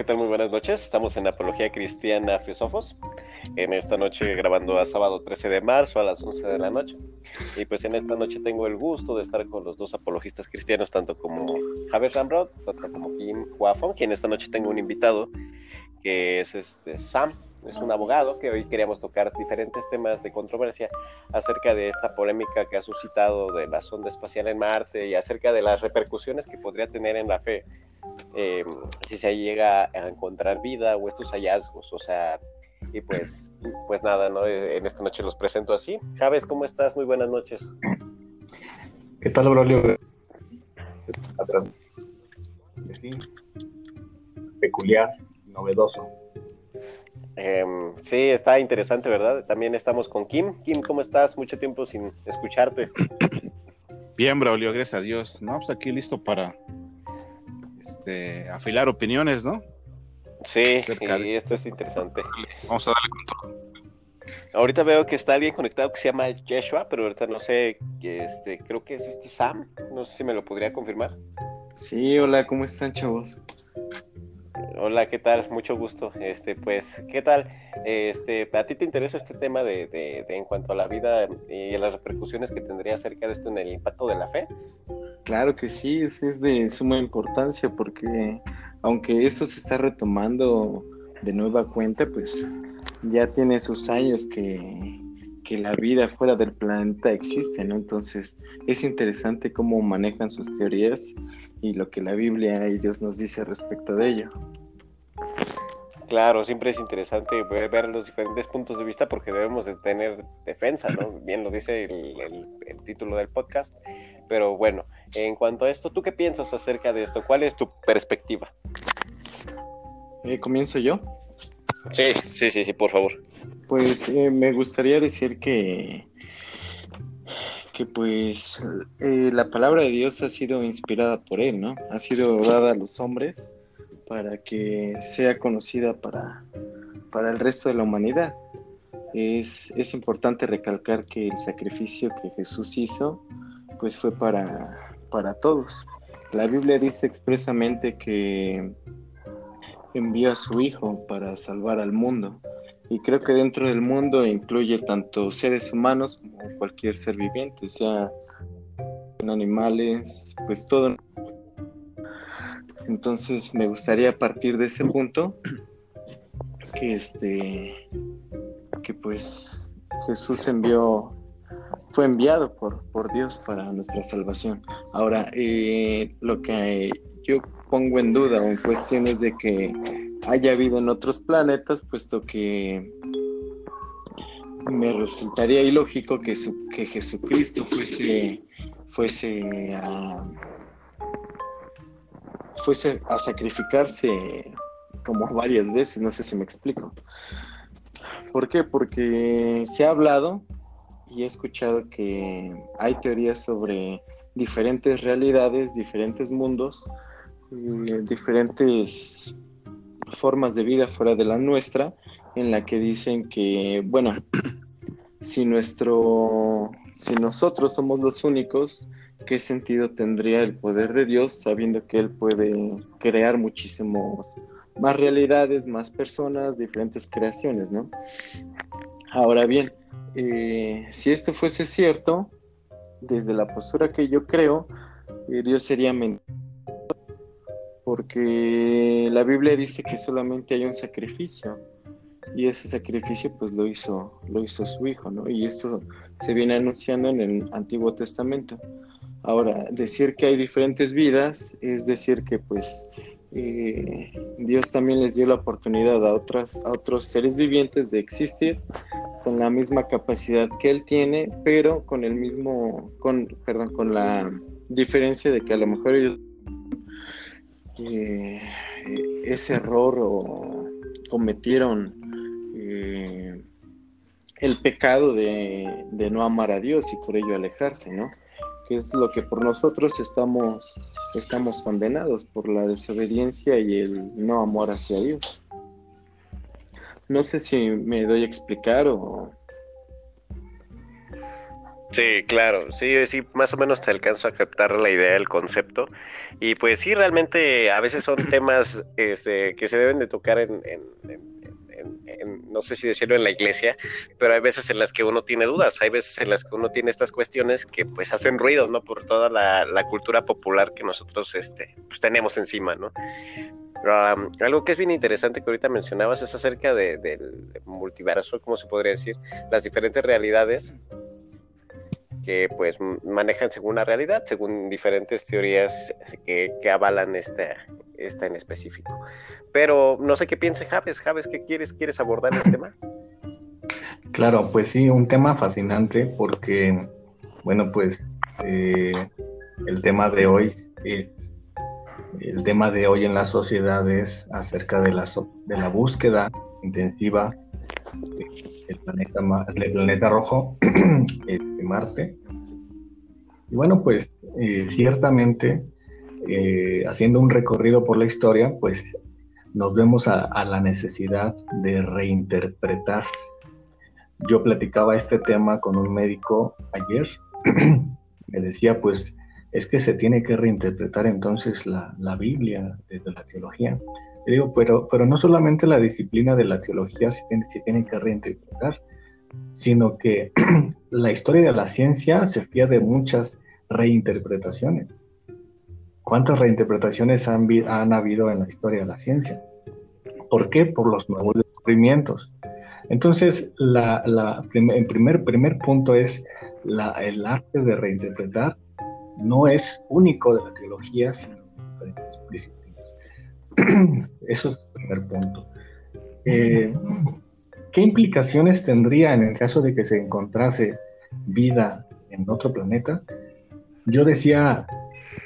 ¿qué tal? Muy buenas noches. Estamos en Apología Cristiana Filosofos. En esta noche grabando a sábado 13 de marzo a las 11 de la noche. Y pues en esta noche tengo el gusto de estar con los dos apologistas cristianos, tanto como Javier Ramrod, tanto como Kim Huafon, quien esta noche tengo un invitado que es este Sam, es un abogado que hoy queríamos tocar diferentes temas de controversia acerca de esta polémica que ha suscitado de la sonda espacial en Marte y acerca de las repercusiones que podría tener en la fe eh, si se llega a encontrar vida o estos hallazgos. O sea, y pues, pues nada, ¿no? Eh, en esta noche los presento así. Javes, ¿cómo estás? Muy buenas noches. ¿Qué tal, Braulio? Peculiar, novedoso. Em, sí, está interesante, ¿verdad? También estamos con Kim. Kim, ¿cómo estás? Mucho tiempo sin escucharte. Bien, Braulio, gracias a Dios. No, pues aquí listo para este, afilar opiniones, ¿no? Sí, y esto es interesante. Vamos a darle con todo. Ahorita veo que está alguien conectado que se llama Yeshua, pero ahorita no sé, este, creo que es este Sam. No sé si me lo podría confirmar. Sí, hola, ¿cómo están, chavos? Hola, ¿qué tal? Mucho gusto. Este, pues, ¿qué tal? Este, ¿a ti te interesa este tema de, de, en cuanto a la vida y las repercusiones que tendría acerca de esto en el impacto de la fe? Claro que sí, es, de suma importancia porque aunque esto se está retomando de nueva cuenta, pues ya tiene sus años que, que la vida fuera del planeta existe, ¿no? Entonces es interesante cómo manejan sus teorías y lo que la Biblia y Dios nos dice respecto de ello. Claro, siempre es interesante ver los diferentes puntos de vista porque debemos de tener defensa, ¿no? Bien lo dice el, título del podcast. Pero bueno, en cuanto a esto, ¿tú qué piensas acerca de esto? ¿Cuál es tu perspectiva? Eh, ¿Comienzo yo? Sí, sí, sí, sí, por favor. Pues eh, me gustaría decir que que pues eh, la palabra de Dios ha sido inspirada por Él, ¿no? Ha sido dada a los hombres para que sea conocida para, para el resto de la humanidad. Es, es importante recalcar que el sacrificio que Jesús hizo pues fue para, para todos. La Biblia dice expresamente que envió a su Hijo para salvar al mundo. Y creo que dentro del mundo incluye tanto seres humanos como cualquier ser viviente, sea animales, pues todo. Entonces me gustaría partir de ese punto que este que pues Jesús envió fue enviado por, por Dios para nuestra salvación. Ahora, eh, lo que yo pongo en duda o en cuestión es de que haya vida en otros planetas, puesto que me resultaría ilógico que, que Jesucristo fuese, fuese, a, fuese a sacrificarse como varias veces, no sé si me explico. ¿Por qué? Porque se ha hablado y he escuchado que hay teorías sobre diferentes realidades, diferentes mundos, eh, diferentes formas de vida fuera de la nuestra, en la que dicen que, bueno, si nuestro, si nosotros somos los únicos, ¿qué sentido tendría el poder de Dios sabiendo que Él puede crear muchísimos más realidades, más personas, diferentes creaciones, ¿no? Ahora bien, eh, si esto fuese cierto, desde la postura que yo creo, eh, Dios sería mentira porque la Biblia dice que solamente hay un sacrificio y ese sacrificio pues lo hizo lo hizo su hijo, ¿no? Y esto se viene anunciando en el Antiguo Testamento. Ahora, decir que hay diferentes vidas es decir que pues eh, Dios también les dio la oportunidad a, otras, a otros seres vivientes de existir con la misma capacidad que él tiene, pero con el mismo, con, perdón, con la diferencia de que a lo mejor ellos eh, ese error o cometieron eh, el pecado de, no amar a Dios y por ello alejarse, ¿no? Es lo que por nosotros estamos, estamos condenados por la desobediencia y el no amor hacia Dios. No sé si me doy a explicar o... Sí, claro, sí, sí, más o menos te alcanzo a captar la idea, el concepto. Y pues sí, realmente a veces son temas este, que se deben de tocar en, no sé si decirlo en la iglesia, pero hay veces en las que uno tiene dudas, hay veces en las que uno tiene estas cuestiones que pues hacen ruido, ¿no? Por toda la, cultura popular que nosotros este, pues, tenemos encima, ¿no? algo que es bien interesante que ahorita mencionabas es acerca del multiverso, ¿cómo se podría decir? Las diferentes realidades que pues manejan según la realidad, según diferentes teorías que, que avalan esta, esta en específico. Pero no sé qué piense Javes. Javes, ¿qué quieres? ¿Quieres abordar el tema? Claro, pues sí, un tema fascinante porque, bueno, pues eh, el tema de hoy es el tema de hoy en la sociedad es acerca de la, de la búsqueda intensiva del planeta, del planeta rojo, este, Marte. Y bueno, pues eh, ciertamente, eh, haciendo un recorrido por la historia, pues nos vemos a, la necesidad de reinterpretar. Yo platicaba este tema con un médico ayer, me decía, pues es que se tiene que reinterpretar entonces la, Biblia desde la teología. Le digo, pero, no solamente la disciplina de la teología se tiene, se tiene que reinterpretar, sino que la historia de la ciencia se fía de muchas reinterpretaciones. ¿Cuántas reinterpretaciones han, habido en la historia de la ciencia? ¿Por qué? Por los nuevos descubrimientos. Entonces, el primer, primer punto es el arte de reinterpretar no es único de la teología, sino de diferentes disciplinas. Eso es el primer punto. Eh, ¿Qué implicaciones tendría en el caso de que se encontrase vida en otro planeta? Yo decía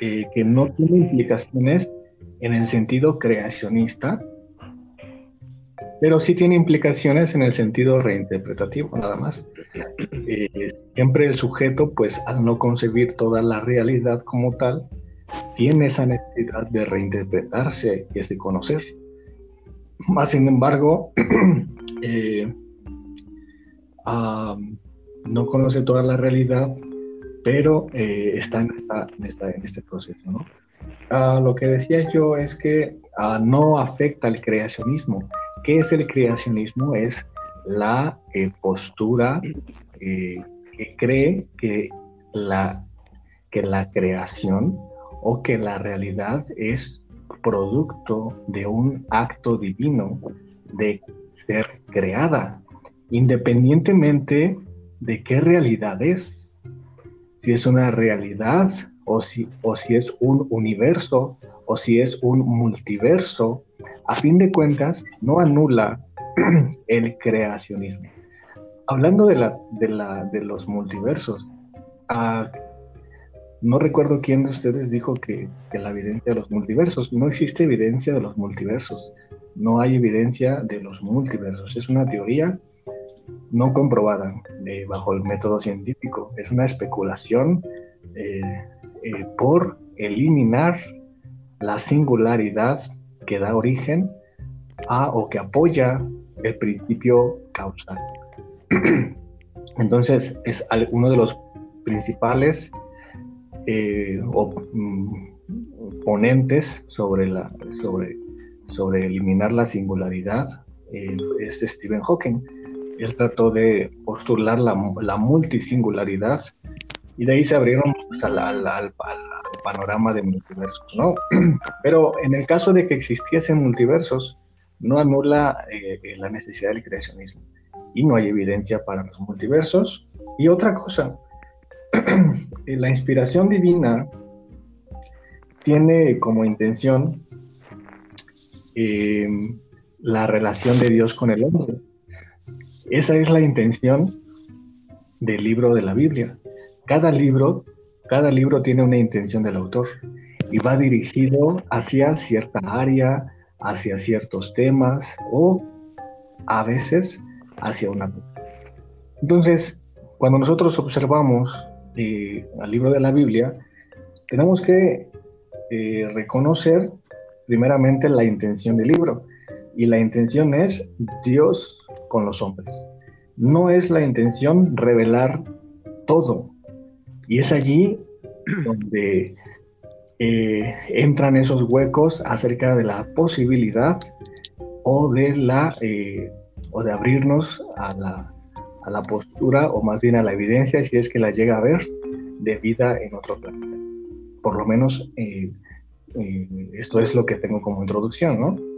eh, que no tiene implicaciones en el sentido creacionista, pero sí tiene implicaciones en el sentido reinterpretativo, nada más. Eh, siempre el sujeto, pues al no concebir toda la realidad como tal, tiene esa necesidad de reinterpretarse y de conocer. Más sin embargo, eh, no conoce toda la realidad, pero eh, está en, en, este proceso. ¿no? Ah, lo que decía yo es que ah, no afecta al creacionismo. ¿Qué es el creacionismo? Es la eh, postura que cree que la, que la creación o que la realidad es producto de un acto divino de ser creada, independientemente de qué realidad es. Si es una realidad o si, o si es un universo o si es un multiverso, a fin de cuentas no anula el creacionismo. Hablando de, la, de, la, de los multiversos, ah, no recuerdo quién de ustedes dijo que, que, la evidencia de los multiversos. No existe evidencia de los multiversos. No hay evidencia de los multiversos. Es una teoría no comprobada eh, bajo el método científico. Es una especulación eh, eh, por eliminar la singularidad que da origen a o que apoya el principio causal. Entonces es uno de los principales mm, ponentes sobre, la, sobre, sobre eliminar la singularidad es Stephen Hawking él trató de postular la, la multisingularidad y de ahí se abrieron pues, al, panorama de multiversos, ¿no? Pero en el caso de que existiesen multiversos, no anula eh, eh, la necesidad del creacionismo y no hay evidencia para los multiversos. Y otra cosa, eh, la inspiración divina tiene como intención la relación de Dios con el hombre. Esa es la intención del libro de la Biblia. Cada libro, cada libro tiene una intención del autor y va dirigido hacia cierta área, hacia ciertos temas o a veces hacia una. Entonces, cuando nosotros observamos eh, el libro de la Biblia, tenemos que eh, reconocer primeramente la intención del libro. Y la intención es Dios con los hombres. No es la intención revelar todo, Y es allí donde eh, entran esos huecos acerca de la posibilidad o de la eh, o de abrirnos a la, a la postura o más bien a la evidencia si es que la llega a ver de vida en otro planeta. Por lo menos eh, esto es lo que tengo como introducción, ¿no?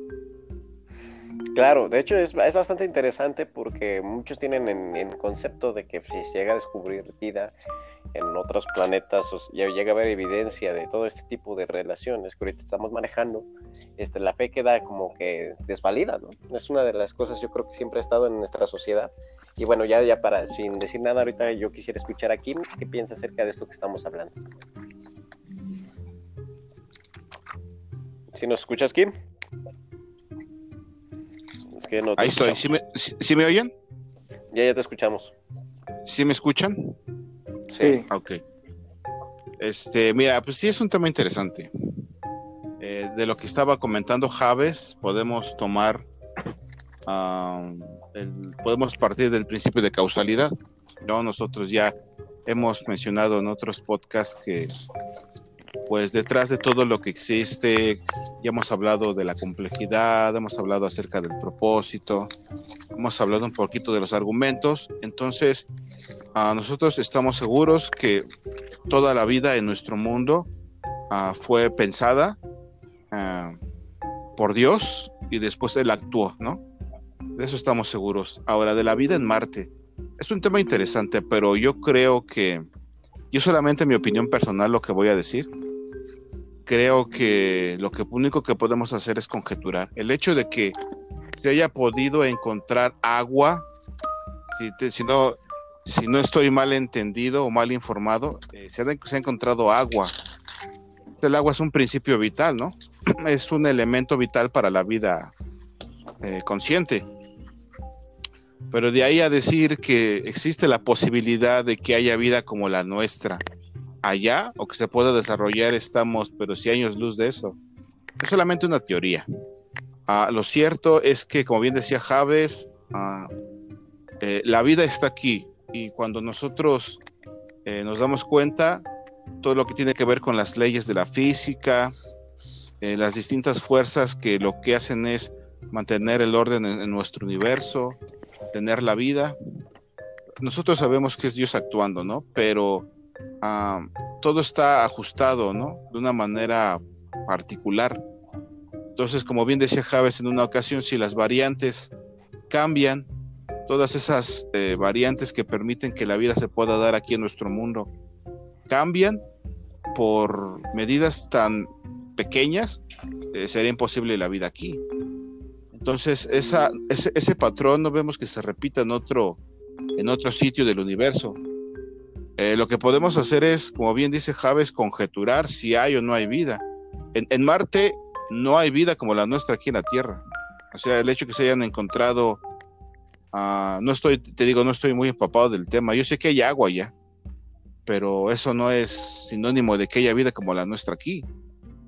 Claro, de hecho es, es bastante interesante porque muchos tienen en, en, concepto de que si se llega a descubrir vida en otros planetas o ya llega a haber evidencia de todo este tipo de relaciones que ahorita estamos manejando, este, la fe queda como que desvalida, ¿no? Es una de las cosas yo creo que siempre ha estado en nuestra sociedad. Y bueno, ya, ya para, sin decir nada, ahorita yo quisiera escuchar a Kim, ¿qué piensa acerca de esto que estamos hablando? ¿Si nos escuchas, Kim? Ahí estoy. ¿Sí me, oyen? Ya, ya te escuchamos. ¿Sí me escuchan? Sí. Ok. Este, mira, pues sí es un tema interesante. Eh, de lo que estaba comentando Javes, podemos tomar, podemos partir del principio de causalidad. ¿no? Nosotros ya hemos mencionado en otros podcasts que pues detrás de todo lo que existe, ya hemos hablado de la complejidad, hemos hablado acerca del propósito, hemos hablado un poquito de los argumentos, entonces nosotros estamos seguros que toda la vida en nuestro mundo ah, fue pensada ah, por Dios y después Él actuó, ¿no? De eso estamos seguros. Ahora, de la vida en Marte, es un tema interesante, pero yo creo que, yo solamente mi opinión personal lo que voy a decir, creo que lo que único que podemos hacer es conjeturar. El hecho de que se haya podido encontrar agua, si, no, estoy mal entendido o mal informado, eh, se, ha, encontrado agua. El agua es un principio vital, ¿no? Es un elemento vital para la vida eh, consciente. Pero de ahí a decir que existe la posibilidad de que haya vida como la nuestra, allá o que se pueda desarrollar, estamos, pero si años luz de eso. Es solamente una teoría. Ah, lo cierto es que, como bien decía Javes, ah, eh, la vida está aquí y cuando nosotros eh, nos damos cuenta, todo lo que tiene que ver con las leyes de la física, eh, las distintas fuerzas que lo que hacen es mantener el orden en nuestro universo, tener la vida. Nosotros sabemos que es Dios actuando, ¿no? Pero todo está ajustado, ¿no? De una manera particular. Entonces, como bien decía Javes en una ocasión, si las variantes cambian, todas esas eh, variantes que permiten que la vida se pueda dar aquí en nuestro mundo cambian por medidas tan pequeñas, eh, sería imposible la vida aquí. Entonces, ese, patrón no vemos que se repita en otro, en otro sitio del universo. Eh, lo que podemos hacer es, como bien dice Javes, conjeturar si hay o no hay vida. En, Marte no hay vida como la nuestra aquí en la Tierra. O sea, el hecho que se hayan encontrado, ah, no estoy, te digo, no estoy muy empapado del tema. Yo sé que hay agua allá, pero eso no es sinónimo de que haya vida como la nuestra aquí.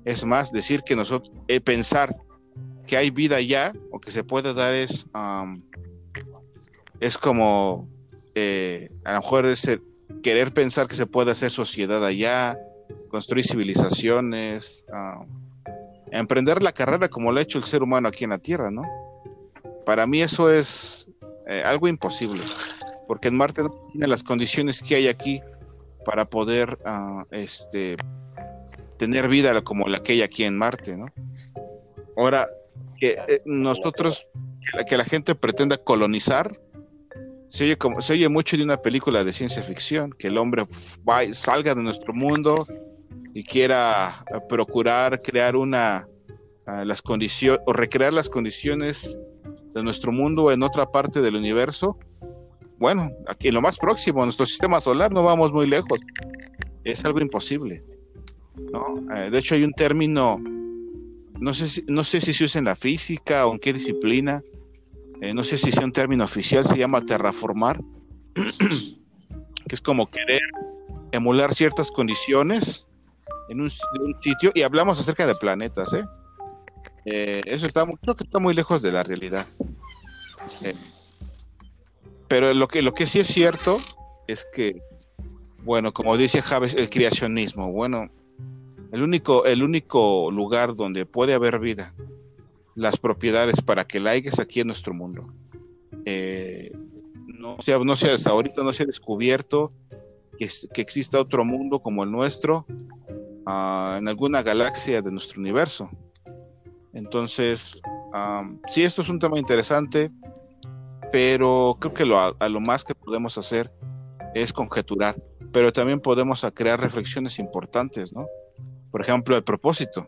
Es más, decir que nosotros, eh, pensar que hay vida allá o que se puede dar es, es como, eh, a lo mejor es el, querer pensar que se puede hacer sociedad allá, construir civilizaciones, ah, emprender la carrera como lo ha hecho el ser humano aquí en la Tierra, ¿no? Para mí eso es eh, algo imposible, porque en Marte no tiene las condiciones que hay aquí para poder ah, este, tener vida como la que hay aquí en Marte, ¿no? Ahora, que eh, nosotros, que la gente pretenda colonizar, se oye, como, se oye mucho de una película de ciencia ficción, que el hombre salga de nuestro mundo y quiera eh, procurar crear una, ah, las condiciones, o recrear las condiciones de nuestro mundo en otra parte del universo. Bueno, aquí en lo más próximo, nuestro sistema solar, no vamos muy lejos. Es algo imposible. Eh, de hecho, hay un término, no sé, si, no sé si se usa en la física o en qué disciplina, eh, no sé si sea un término oficial, se llama terraformar, que es como querer emular ciertas condiciones en un, sitio, y hablamos acerca de planetas, ¿eh? eh eso está, creo que está muy lejos de la realidad. Eh, pero lo que, lo que sí es cierto es que bueno, como dice Javes, el creacionismo. Bueno, el único, el único lugar donde puede haber vida, las propiedades para que la haya es aquí en nuestro mundo. Eh, no, sea, no sea, hasta ahorita no se ha descubierto que, que exista otro mundo como el nuestro uh, en alguna galaxia de nuestro universo. Entonces, um, sí, esto es un tema interesante, pero creo que lo, a lo más que podemos hacer es conjeturar, pero también podemos crear reflexiones importantes, ¿no? Por ejemplo, el propósito.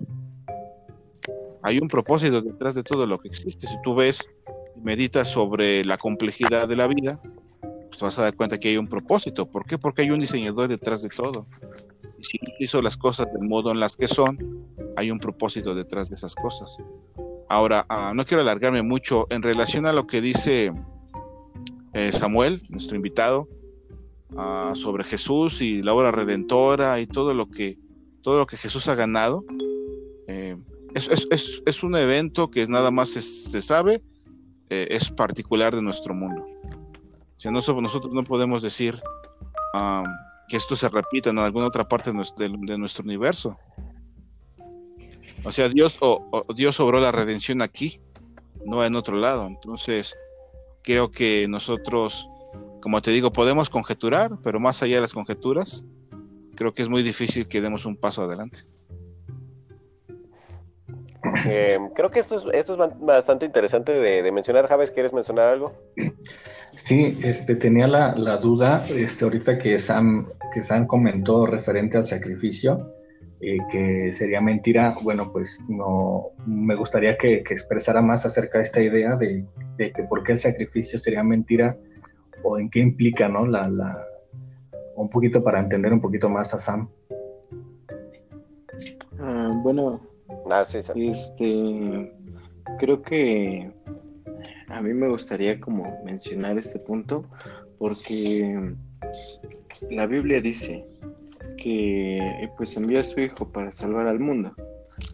Hay un propósito detrás de todo lo que existe. Si tú ves y meditas sobre la complejidad de la vida, pues te vas a dar cuenta que hay un propósito. ¿Por qué? Porque hay un diseñador detrás de todo. Y si hizo las cosas del modo en las que son, hay un propósito detrás de esas cosas. Ahora, ah, no quiero alargarme mucho en relación a lo que dice eh, Samuel, nuestro invitado, ah, sobre Jesús y la obra redentora y todo lo que, todo lo que Jesús ha ganado. Es, un evento que nada más se, sabe, eh, es particular de nuestro mundo. Si nosotros, nosotros no podemos decir que esto se repita en alguna otra parte de nuestro, universo. O sea, Dios, o, Dios obró la redención aquí, no en otro lado. Entonces, creo que nosotros, como te digo, podemos conjeturar, pero más allá de las conjeturas, creo que es muy difícil que demos un paso adelante. Eh, creo que esto es, esto es bastante interesante de, mencionar. Javes, ¿quieres mencionar algo? Sí, este, tenía la, duda, este, ahorita que Sam, que Sam comentó referente al sacrificio, eh, que sería mentira, bueno, pues no, me gustaría que, expresara más acerca de esta idea de, de, que por qué el sacrificio sería mentira o en qué implica, ¿no? La, la, un poquito para entender un poquito más a Sam. Ah, bueno, Ah, este, creo que a mí me gustaría como mencionar este punto porque la Biblia dice que pues envió a su hijo para salvar al mundo.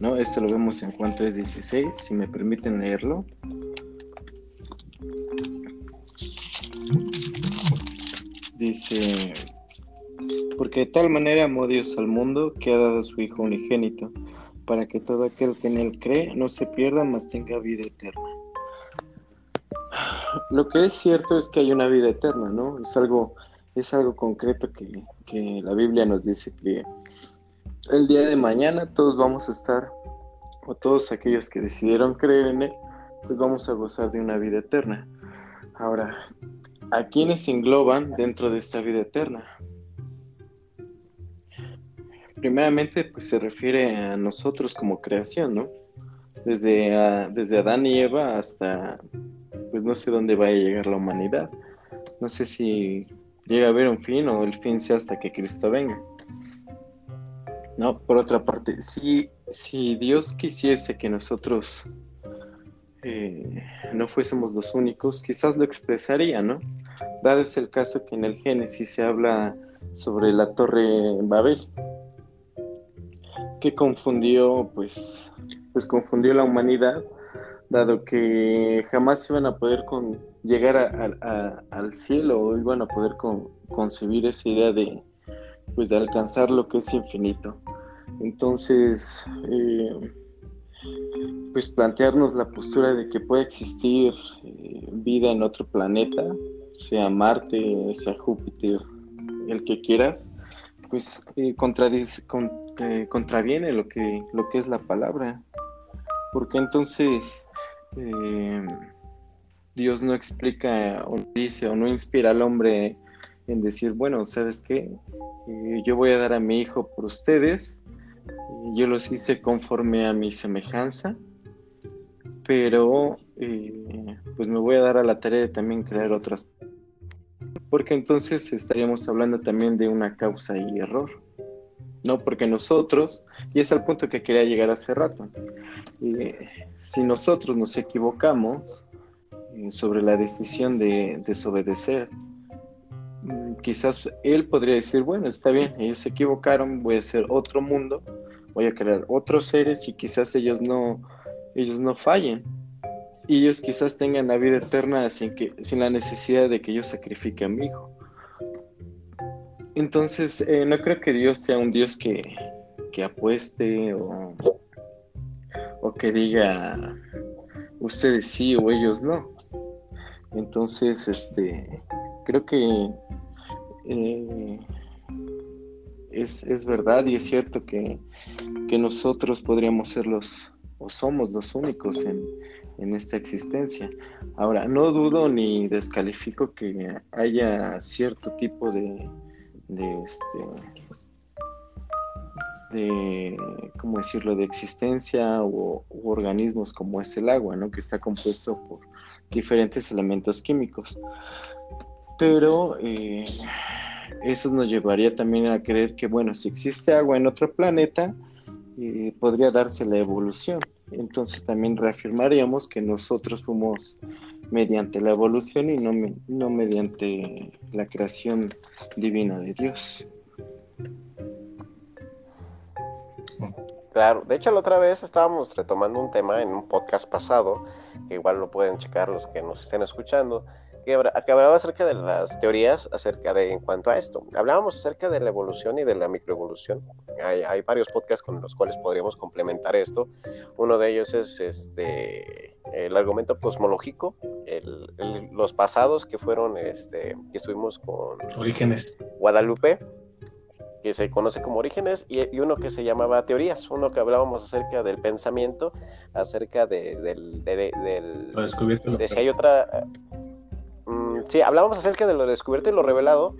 ¿no? Esto lo vemos en Juan 3:16, si me permiten leerlo. Dice, porque de tal manera amó Dios al mundo que ha dado a su Hijo unigénito, para que todo aquel que en él cree no se pierda, mas tenga vida eterna. Lo que es cierto es que hay una vida eterna, ¿no? Es algo, es algo concreto que, que la Biblia nos dice que el día de mañana todos vamos a estar, o todos aquellos que decidieron creer en él, pues vamos a gozar de una vida eterna. Ahora, ¿a quiénes engloban dentro de esta vida eterna? Primeramente pues se refiere a nosotros como creación, ¿no? Desde, desde Adán y Eva hasta, pues no sé dónde vaya a llegar la humanidad. No sé si llega a haber un fin o el fin sea hasta que Cristo venga. No, por otra parte, si, si Dios quisiese que nosotros eh, no fuésemos los únicos, quizás lo expresaría, ¿no? Dado es el caso que en el Génesis se habla sobre la torre Babel, que confundió, pues, pues confundió la humanidad, dado que jamás iban a poder con, llegar al cielo o iban a poder concebir esa idea de, pues, de alcanzar lo que es infinito. Entonces, eh, pues plantearnos la postura de que puede existir eh, vida en otro planeta, sea Marte, sea Júpiter, el que quieras, pues eh, contradice, con, contraviene lo que, lo que es la palabra. Porque entonces eh, Dios no explica o dice o no inspira al hombre en decir, bueno, ¿sabes qué? Eh, yo voy a dar a mi hijo por ustedes, yo los hice conforme a mi semejanza, pero pues me voy a dar a la tarea de también crear otras porque entonces estaríamos hablando también de una causa y error, ¿no? Porque nosotros, y es el punto que quería llegar hace rato, si nosotros nos equivocamos eh, sobre la decisión de desobedecer, mm, quizás él podría decir, bueno, está bien, ellos se equivocaron, voy a hacer otro mundo, voy a crear otros seres y quizás ellos no, ellos no fallen, y ellos quizás tengan la vida eterna sin, que, sin la necesidad de que yo sacrifique a mi hijo. Entonces, eh, no creo que Dios sea un Dios que, que apueste o, o que diga ustedes sí o ellos no. Entonces, este, creo que eh, es, es, verdad y es cierto que, que, nosotros podríamos ser los, o somos los únicos en, en esta existencia. Ahora, no dudo ni descalifico que haya cierto tipo de, de este de cómo decirlo de existencia u, organismos como es el agua no que está compuesto por diferentes elementos químicos. Pero eh, eso nos llevaría también a creer que bueno si existe agua en otro planeta eh, podría darse la evolución entonces también reafirmaríamos que nosotros fuimos mediante la evolución y no, no mediante la creación divina de Dios. Claro, de hecho la otra vez estábamos retomando un tema en un podcast pasado, que igual lo pueden checar los que nos estén escuchando, que, hablaba acerca de las teorías acerca de en cuanto a esto. Hablábamos acerca de la evolución y de la microevolución. Hay, hay varios podcasts con los cuales podríamos complementar esto. Uno de ellos es este el argumento cosmológico, los pasados que fueron, este, que estuvimos con Orígenes. Guadalupe, que se conoce como Orígenes, y, uno que se llamaba Teorías, uno que hablábamos acerca del pensamiento, acerca de, del... de si hay otra... Sí, hablábamos acerca de lo descubierto y lo revelado,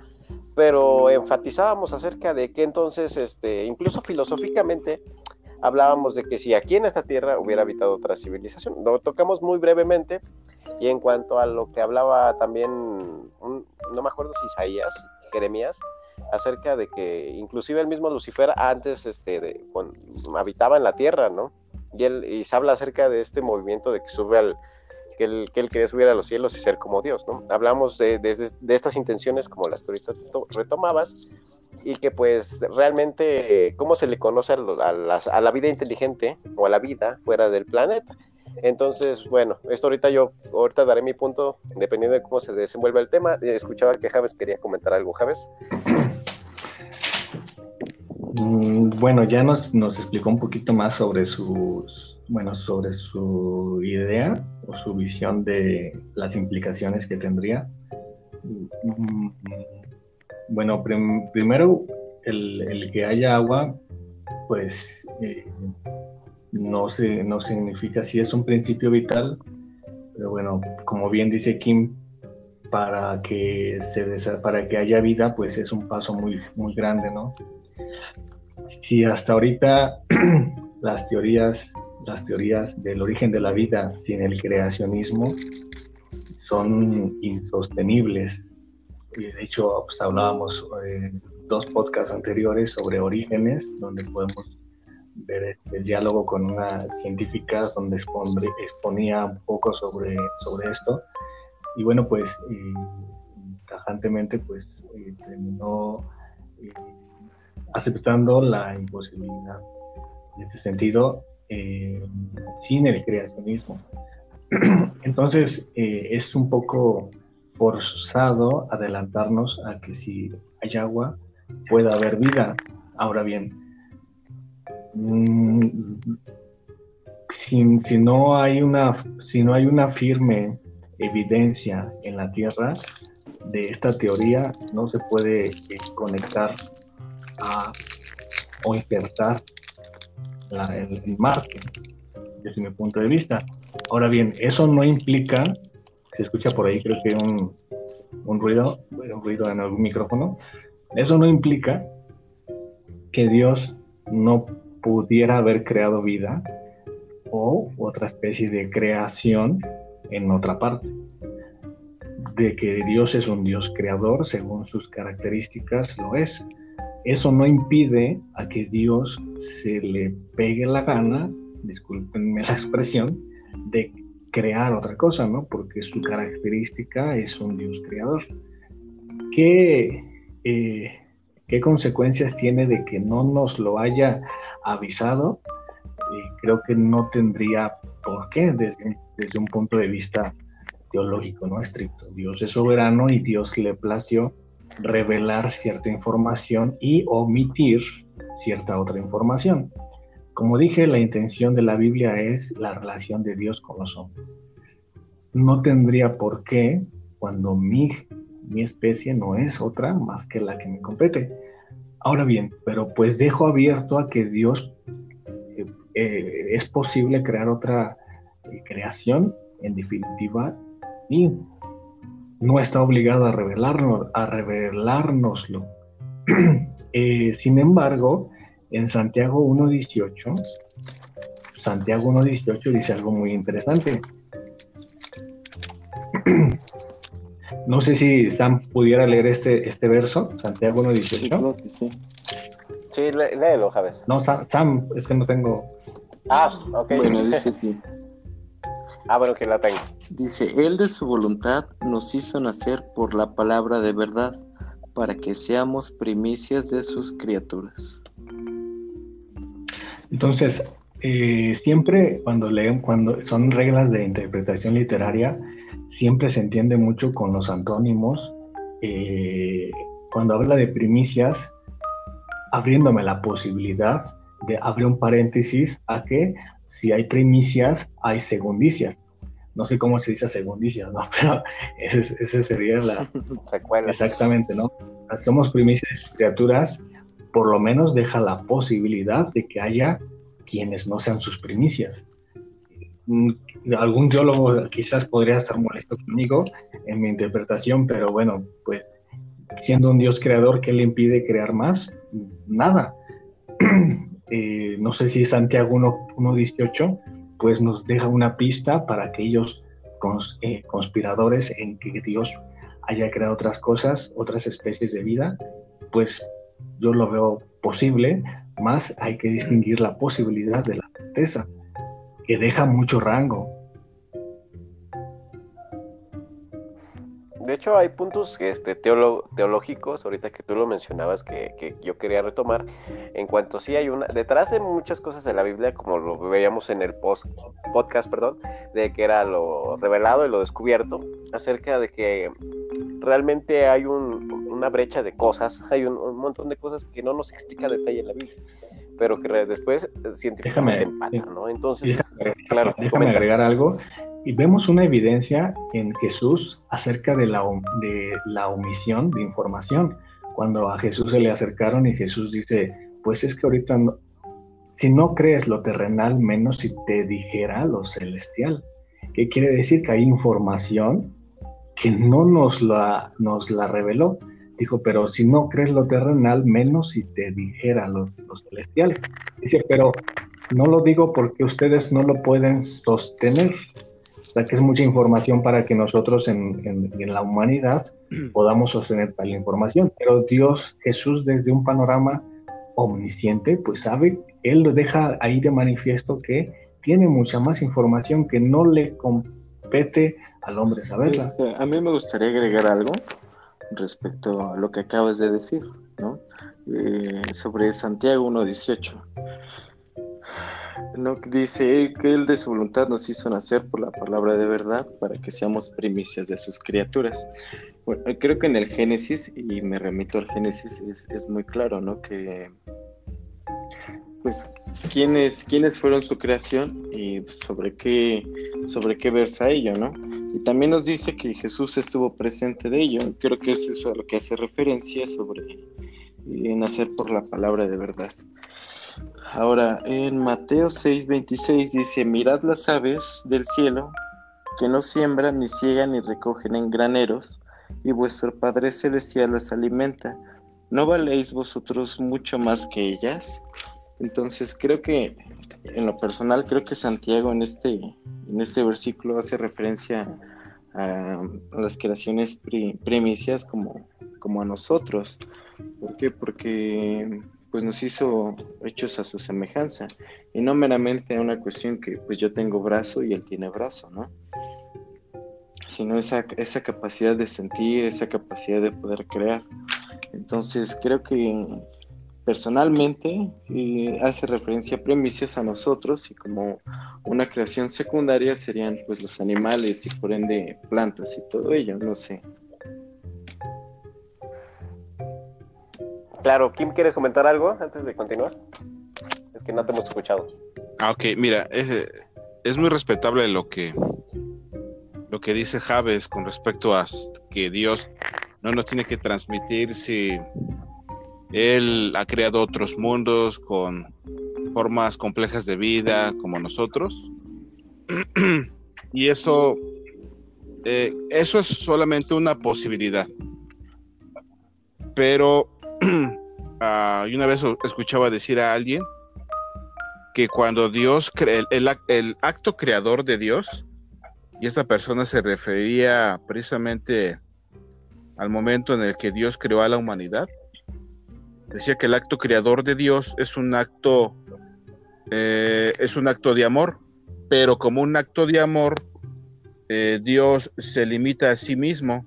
pero enfatizábamos acerca de que entonces, este, incluso filosóficamente, hablábamos de que si aquí en esta tierra hubiera habitado otra civilización. Lo tocamos muy brevemente y en cuanto a lo que hablaba también, no me acuerdo si Isaías, Jeremías, acerca de que inclusive el mismo Lucifer antes este, habitaba en la tierra, ¿no? Y, él, y se habla acerca de este movimiento de que sube al, que él, que él quería subir a los cielos y ser como Dios, ¿no? Hablamos de, estas intenciones como las que ahorita retomabas y que pues realmente cómo se le conoce a, la, vida inteligente o a la vida fuera del planeta. Entonces, bueno, esto ahorita yo, ahorita daré mi punto, dependiendo de cómo se desenvuelve el tema. Escuchaba que Javes quería comentar algo, Javes. Mm, bueno, ya nos explicó un poquito más sobre sus, bueno, sobre su idea o su visión de las implicaciones que tendría. Mm, bueno, primero, el, que haya agua, pues eh, no, se, no significa si es un principio vital, pero bueno, como bien dice Kim, para que se para que haya vida, pues es un paso muy, muy grande, ¿no? Si hasta ahorita las teorías, las teorías del origen de la vida sin el creacionismo son insostenibles. Y de hecho, pues hablábamos eh, dos podcasts anteriores sobre orígenes, donde podemos ver este diálogo con una científica donde exponía un poco sobre, sobre esto. Y bueno, pues tajantemente pues eh, terminó eh, aceptando la imposibilidad. En este sentido, eh, sin el creacionismo. Entonces, es un poco forzado adelantarnos a que si hay agua, pueda haber vida. Ahora bien, mm, si, no hay una, si no hay una firme evidencia en la Tierra de esta teoría, no se puede eh, conectar a, o insertar el, Marte, desde mi punto de vista. Ahora bien, eso no implica, se escucha por ahí creo que un, un ruido, un ruido en algún micrófono, eso no implica que Dios no pudiera haber creado vida o otra especie de creación en otra parte. De que Dios es un Dios creador, según sus características, lo es. Eso no impide a que Dios se le pegue la gana, discúlpenme la expresión, de crear otra cosa, ¿no? Porque su característica es un Dios creador. ¿Qué, eh, ¿qué consecuencias tiene de que no nos lo haya avisado? Eh, creo que no tendría por qué desde, desde, un punto de vista teológico, ¿no? Estricto. Dios es soberano y Dios le plació revelar cierta información y omitir cierta otra información. Como dije, la intención de la Biblia es la relación de Dios con los hombres. No tendría por qué, cuando mi, mi especie no es otra más que la que me compete. Ahora bien, pero pues dejo abierto a que Dios eh, eh, es posible crear otra eh, creación, en definitiva, y no está obligado a revelarnos, a revelárnoslo. sin embargo, en Santiago 1.18, Santiago 1.18 dice algo muy interesante. No sé si Sam pudiera leer este, este verso, Santiago 1.18. Sí, sí. léelo, Javes. No, Sam, es que no tengo. Ah, ok. Bueno, dice sí. ah, bueno, que la tengo. Dice, Él de su voluntad nos hizo nacer por la palabra de verdad, para que seamos primicias de sus criaturas. Entonces, eh, siempre cuando leen, cuando son reglas de interpretación literaria, siempre se entiende mucho con los antónimos. Eh, cuando habla de primicias, abriéndome la posibilidad de abrir un paréntesis a que si hay primicias, hay segundicias. No sé cómo se dice segundicias, ¿no? Pero ese, sería la... Exactamente, ¿no? Somos primicias criaturas por lo menos deja la posibilidad de que haya quienes no sean sus primicias. Mm, algún teólogo quizás podría estar molesto conmigo en mi interpretación, pero bueno, pues siendo un Dios creador, ¿qué le impide crear más? Nada. Eh, no sé si Santiago 1.18 pues nos deja una pista para aquellos eh, conspiradores en que Dios haya creado otras cosas, otras especies de vida, pues yo lo veo posible, más hay que distinguir la posibilidad de la certeza, que deja mucho rango. De hecho, hay puntos este, teológicos, ahorita que tú lo mencionabas, que, yo quería retomar, en cuanto sí hay una, detrás de muchas cosas de la Biblia, como lo veíamos en el post, podcast, perdón, de que era lo revelado y lo descubierto, acerca de que realmente hay una brecha de cosas, hay un, montón de cosas que no nos explica a detalle la Biblia, pero que después eh, científicamente empatan, ¿no? Entonces, claro, déjame agregar algo y vemos una evidencia en Jesús acerca de la, de la omisión de información. Cuando a Jesús se le acercaron y Jesús dice, pues es que ahorita si no crees lo terrenal, menos si te dijera lo celestial. ¿Qué quiere decir? Que hay información que no nos la, nos la reveló. Dijo, pero si no crees lo terrenal, menos si te dijera lo, lo celestial. Dice, pero no lo digo porque ustedes no lo pueden sostener que es mucha información para que nosotros en, la humanidad podamos sostener tal información. Pero Dios, Jesús, desde un panorama omnisciente, pues sabe, Él lo deja ahí de manifiesto que tiene mucha más información que no le compete al hombre saberla. Este, a mí me gustaría agregar algo respecto a lo que acabas de decir, ¿no? Eh, sobre Santiago 1.18. No, dice que Él de su voluntad nos hizo nacer por la palabra de verdad para que seamos primicias de sus criaturas. Bueno, creo que en el Génesis, y me remito al Génesis, es, muy claro, ¿no? Que, pues, ¿quiénes, quiénes fueron su creación y sobre qué, sobre qué versa ello, ¿no? Y también nos dice que Jesús estuvo presente de ello. Creo que es eso a lo que hace referencia sobre eh, nacer por la palabra de verdad. Ahora, en Mateo 6:26 dice, mirad las aves del cielo, que no siembran, ni ciegan, ni recogen en graneros, y vuestro Padre Celestial las alimenta. ¿No valéis vosotros mucho más que ellas? Entonces creo que, en lo personal, creo que Santiago en este, en este versículo hace referencia a, las creaciones primicias como, como a nosotros. ¿Por qué? Porque pues nos hizo hechos a su semejanza y no meramente una cuestión que pues yo tengo brazo y él tiene brazo, ¿no? Sino esa, esa capacidad de sentir, esa capacidad de poder crear. Entonces creo que personalmente eh, hace referencia a premisas a nosotros y como una creación secundaria serían pues los animales y por ende plantas y todo ello, no sé. Claro, Kim, ¿quieres comentar algo antes de continuar? Es que no te hemos escuchado. Ah, ok, mira, es, es muy respetable lo que, lo que dice Javes con respecto a que Dios no nos tiene que transmitir si Él ha creado otros mundos con formas complejas de vida como nosotros. y eso, eh, eso es solamente una posibilidad. Pero uh, una vez escuchaba decir a alguien que cuando Dios, crea, el, el, acto creador de Dios, y esa persona se refería precisamente al momento en el que Dios creó a la humanidad, decía que el acto creador de Dios es un acto, eh, es un acto de amor, pero como un acto de amor, eh, Dios se limita a sí mismo.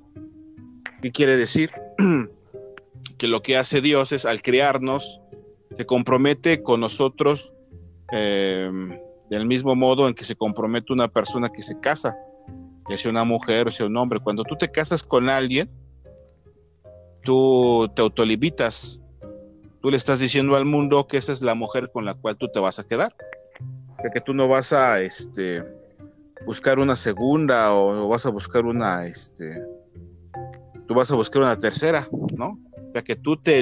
¿Qué quiere decir? que lo que hace Dios es al crearnos, se compromete con nosotros eh, del mismo modo en que se compromete una persona que se casa, ya sea una mujer o sea un hombre. Cuando tú te casas con alguien, tú te autolimitas. Tú le estás diciendo al mundo que esa es la mujer con la cual tú te vas a quedar. Que, que tú no vas a este, buscar una segunda o, vas a buscar una, este, tú vas a buscar una tercera, ¿no? Ya que tú te,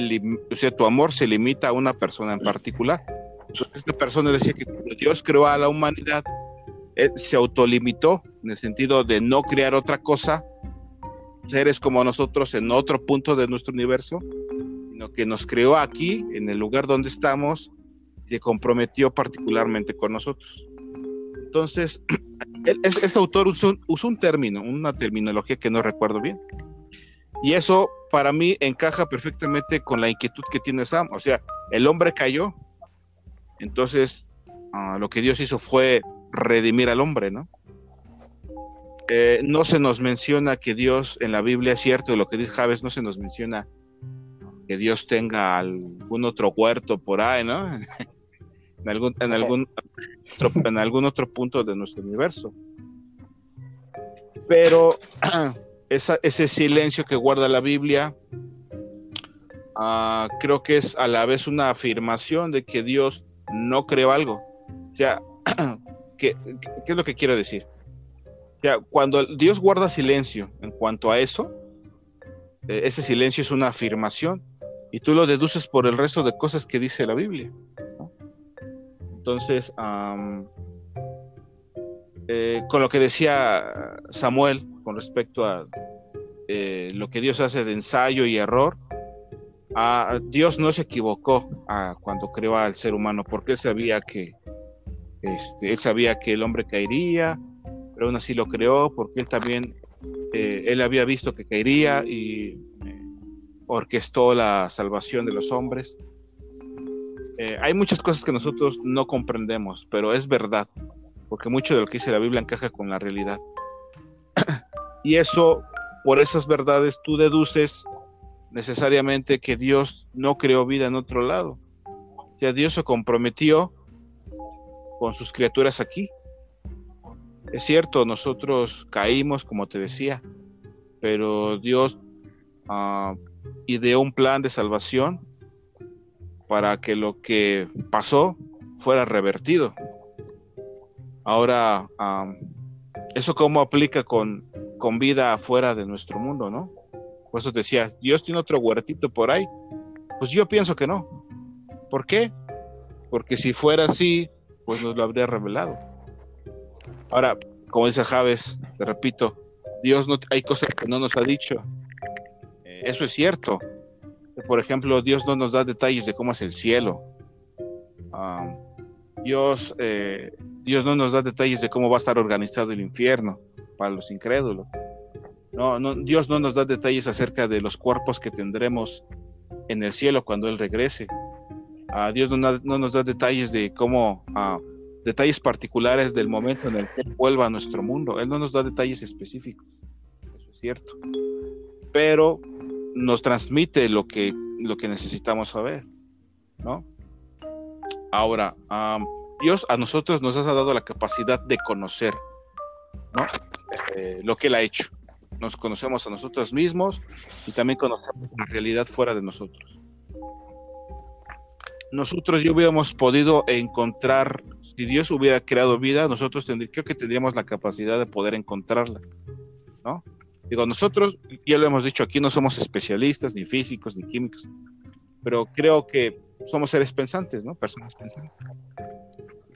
o sea, tu amor se limita a una persona en particular. esta persona decía que cuando Dios creó a la humanidad, él se autolimitó en el sentido de no crear otra cosa, seres como nosotros en otro punto de nuestro universo, sino que nos creó aquí, en el lugar donde estamos, se comprometió particularmente con nosotros. Entonces, ese autor usó, usó, un término, una terminología que no recuerdo bien. Y eso para mí encaja perfectamente con la inquietud que tiene Sam. O sea, el hombre cayó, entonces uh, lo que Dios hizo fue redimir al hombre, ¿no? Eh, no se nos menciona que Dios en la Biblia es cierto, lo que dice Javes, no se nos menciona que Dios tenga algún otro huerto por ahí, ¿no? en, algún, en, algún, en algún otro punto de nuestro universo. Pero ese silencio que guarda la Biblia, uh, creo que es a la vez una afirmación de que Dios no creó algo. O sea, ¿qué, qué es lo que quiero decir? cuando Dios guarda silencio en cuanto a eso, eh, ese silencio es una afirmación y tú lo deduces por el resto de cosas que dice la Biblia. Entonces, eh, con lo que decía Samuel con respecto a eh, lo que Dios hace de ensayo y error, Dios no se equivocó cuando creó al ser humano, porque él sabía que este, él sabía que el hombre caería, pero aún así lo creó porque él también, eh, él había visto que caería y eh, orquestó la salvación de los hombres. Hay muchas cosas que nosotros no comprendemos, pero es verdad, porque mucho de lo que dice la Biblia encaja con la realidad. Y eso, por esas verdades, tú deduces necesariamente que Dios no creó vida en otro lado. Sea, Dios se comprometió con sus criaturas aquí es cierto, nosotros caímos, como te decía, pero Dios uh, ideó un plan de salvación para que lo que pasó fuera revertido. Ahora, uh, eso cómo aplica con, con vida afuera de nuestro mundo, ¿no? Por eso decía, Dios tiene otro huertito por ahí. Pues yo pienso que no. ¿Por qué? Porque si fuera así, pues nos lo habría revelado. Ahora, como dice Javes, te repito, Dios no, hay cosas que no nos ha dicho. Eh, eso es cierto. Por ejemplo, Dios no nos da detalles de cómo es el cielo. Ah, Dios, eh, Dios no nos da detalles de cómo va a estar organizado el infierno para los incrédulos. No, Dios no nos da detalles acerca de los cuerpos que tendremos en el cielo cuando Él regrese. Uh, Dios no, no, nos da detalles de cómo uh, detalles particulares del momento en el que vuelva a nuestro mundo. Él no nos da detalles específicos, eso es cierto, pero nos transmite lo que, lo que necesitamos saber, ¿no? Ahora, Dios a nosotros nos ha dado la capacidad de conocer, ¿no? Eh, lo que Él ha hecho. Nos conocemos a nosotros mismos y también conocemos la realidad fuera de nosotros. nosotros ya hubiéramos podido encontrar, si Dios hubiera creado vida, nosotros creo que tendríamos la capacidad de poder encontrarla, ¿no? Digo, nosotros, ya lo hemos dicho aquí, no somos especialistas, ni físicos, ni químicos, pero creo que somos seres pensantes, ¿no? Personas pensantes.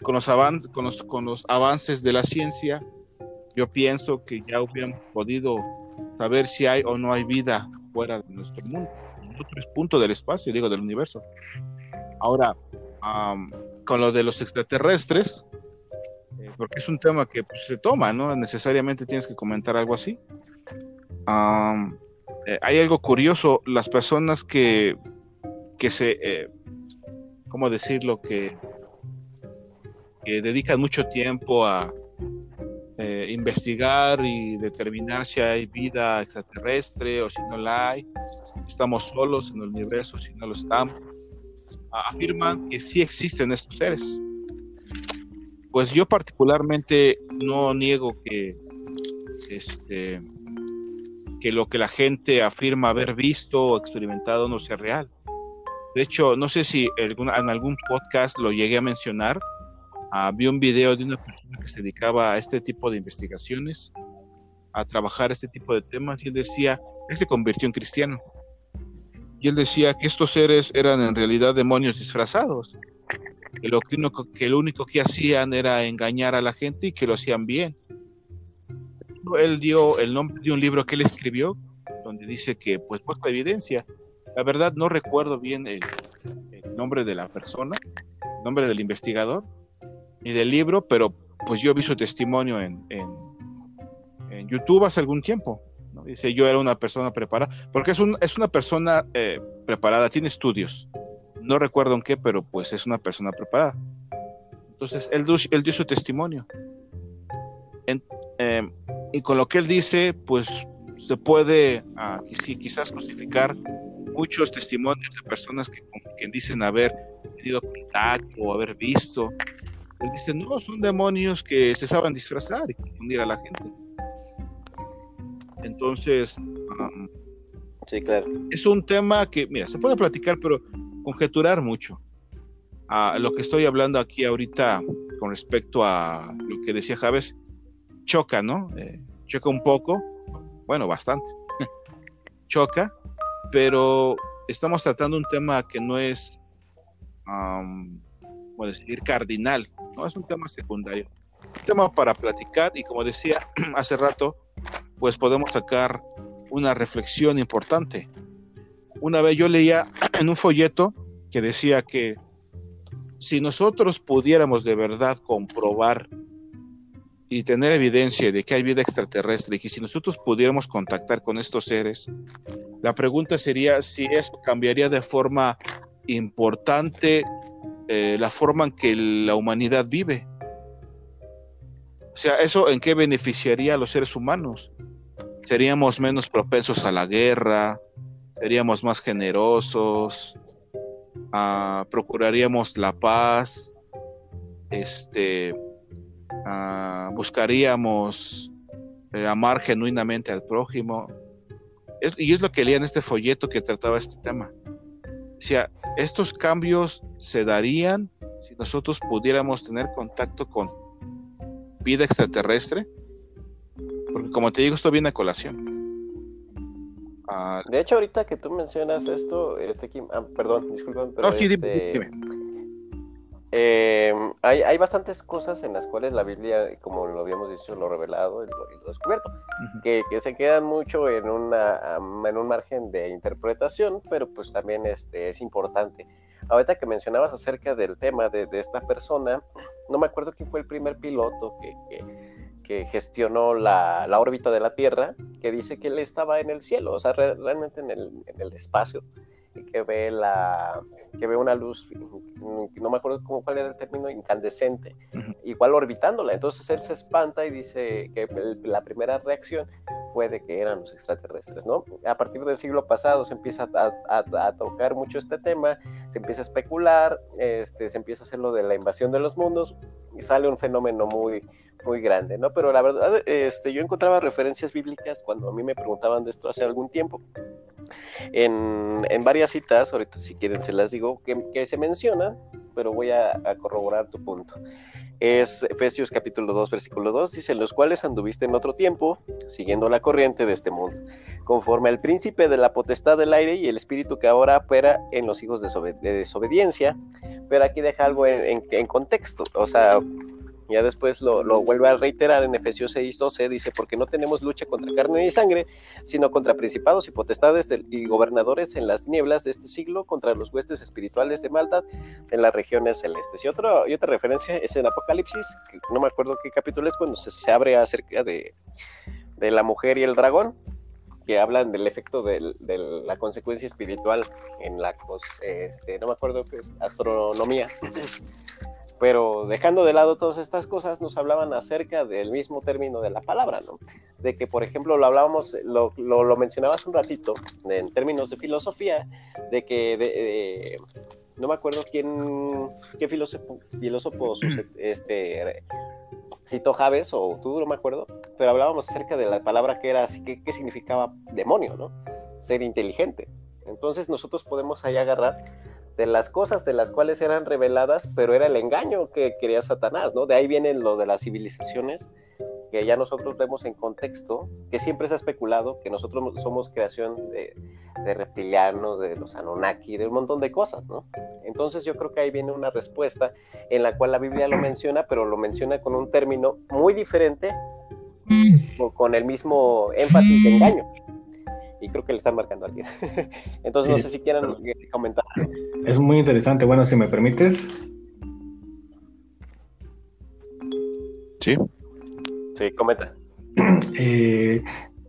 Con los avances de la ciencia, yo pienso que ya hubiéramos podido saber si hay o no hay vida fuera de nuestro mundo, en otro punto del espacio, digo, del universo. Ahora, con lo de los extraterrestres, eh, porque es un tema que pues, se toma, ¿no? Necesariamente tienes que comentar algo así. Eh, hay algo curioso, las personas que, que se, eh, ¿cómo decirlo? Que, que dedican mucho tiempo a investigar y determinar si hay vida extraterrestre o si no la hay, estamos solos en el universo, si no lo estamos afirman que sí existen estos seres. Pues yo particularmente no niego que, este, que lo que la gente afirma haber visto o experimentado no sea real. De hecho, no sé si en algún podcast lo llegué a mencionar. Vi un video de una persona que se dedicaba a este tipo de investigaciones, a trabajar este tipo de temas, y él decía, él se convirtió en cristiano y él decía que estos seres eran en realidad demonios disfrazados, que lo, que, que lo único que hacían era engañar a la gente y que lo hacían bien. Él dio el nombre de un libro que él escribió, donde dice que pues muestra evidencia. La verdad no recuerdo bien el, nombre de la persona, el nombre del investigador y del libro, pero pues yo vi su testimonio en, en, en YouTube hace algún tiempo. Dice, yo era una persona preparada, porque es, un, es una persona eh, preparada, tiene estudios. No recuerdo en qué, pero pues es una persona preparada. Entonces, él, él dio su testimonio. Em, y con lo que él dice, pues se puede ah, quizás justificar muchos testimonios de personas que, que dicen haber tenido contacto o haber visto. Él dice, no, son demonios que se saben disfrazar y confundir a la gente. Entonces, sí, claro. es un tema que, mira, se puede platicar, pero conjeturar mucho. a lo que estoy hablando aquí ahorita con respecto a lo que decía Javes, choca, ¿no? Eh, choca un poco, bueno, bastante. choca, pero estamos tratando un tema que no es, um, decir, cardinal, ¿no? Es un tema secundario. Un tema para platicar y como decía hace rato, pues podemos sacar una reflexión importante. Una vez yo leía en un folleto que decía que si nosotros pudiéramos de verdad comprobar y tener evidencia de que hay vida extraterrestre y que si nosotros pudiéramos contactar con estos seres, la pregunta sería si eso cambiaría de forma importante eh, la forma en que la humanidad vive. O sea, ¿eso en qué beneficiaría a los seres humanos? seríamos menos propensos a la guerra, seríamos más generosos, ah, procuraríamos la paz, este, ah, buscaríamos eh, amar genuinamente al prójimo. y es lo que leía en este folleto que trataba este tema. O sea, estos cambios se darían si nosotros pudiéramos tener contacto con vida extraterrestre porque como te digo, esto viene a colación. Ah, de hecho, ahorita que tú mencionas esto, este ah, perdón, disculpen, pero este, em, hay, hay, bastantes cosas en las cuales la Biblia, como lo habíamos dicho, lo revelado y lo, descubierto, que, que, se quedan mucho en, una, en un margen de interpretación, pero pues también este, es importante. Ahorita que mencionabas acerca del tema de, de esta persona, no me acuerdo quién fue el primer piloto que, que que gestionó la, la, órbita de la Tierra, que dice que él estaba en el cielo, o sea, realmente en el, en el espacio, que ve, la, que ve una luz, no me acuerdo cómo, cuál era el término, incandescente, igual orbitándola. Entonces él se espanta y dice que la primera reacción fue de que eran los extraterrestres, ¿no? A partir del siglo pasado se empieza a, a, a tocar mucho este tema, se empieza a especular, este, se empieza a hacer lo de la invasión de los mundos y sale un fenómeno muy, muy grande, ¿no? Pero la verdad, este, yo encontraba referencias bíblicas cuando a mí me preguntaban de esto hace algún tiempo. En, en, varias citas, ahorita si quieren se las digo, que, se mencionan, pero voy a, corroborar tu punto. Es Efesios capítulo 2, versículo 2, dice, los cuales anduviste en otro tiempo, siguiendo la corriente de este mundo, conforme al príncipe de la potestad del aire y el espíritu que ahora opera en los hijos de, de desobediencia, pero aquí deja algo en, en, en contexto, o sea, ya después lo, lo, vuelve a reiterar en Efesios 6, 12, dice, porque no tenemos lucha contra carne ni sangre, sino contra principados y potestades y gobernadores en las nieblas de este siglo, contra los huestes espirituales de maldad en las regiones celestes. Y, otro, otra referencia es en Apocalipsis, que no me acuerdo qué capítulo es, cuando se, se abre acerca de, de la mujer y el dragón, que hablan del efecto de, la consecuencia espiritual en la, este, no me acuerdo qué es, astronomía. Pero dejando de lado todas estas cosas, nos hablaban acerca del mismo término de la palabra, ¿no? De que, por ejemplo, lo hablábamos, lo, lo, lo mencionabas un ratito, en términos de filosofía, de que, de, de, no me acuerdo quién, qué filósofo, filósofo este, citó Javes, o tú, no me acuerdo, pero hablábamos acerca de la palabra que era, así que, qué significaba demonio, ¿no? Ser inteligente. Entonces nosotros podemos ahí agarrar de las cosas de las cuales eran reveladas, pero era el engaño que quería Satanás, ¿no? De ahí viene lo de las civilizaciones, que ya nosotros vemos en contexto, que siempre se ha especulado que nosotros somos creación de, de reptilianos, de los Anunnaki, de un montón de cosas, ¿no? Entonces yo creo que ahí viene una respuesta en la cual la Biblia lo menciona, pero lo menciona con un término muy diferente, con el mismo énfasis de engaño y creo que le están marcando a alguien. Entonces, no sé si quieran comentar. Es muy interesante. Bueno, si me permites. Sí. Sí, comenta. Eh,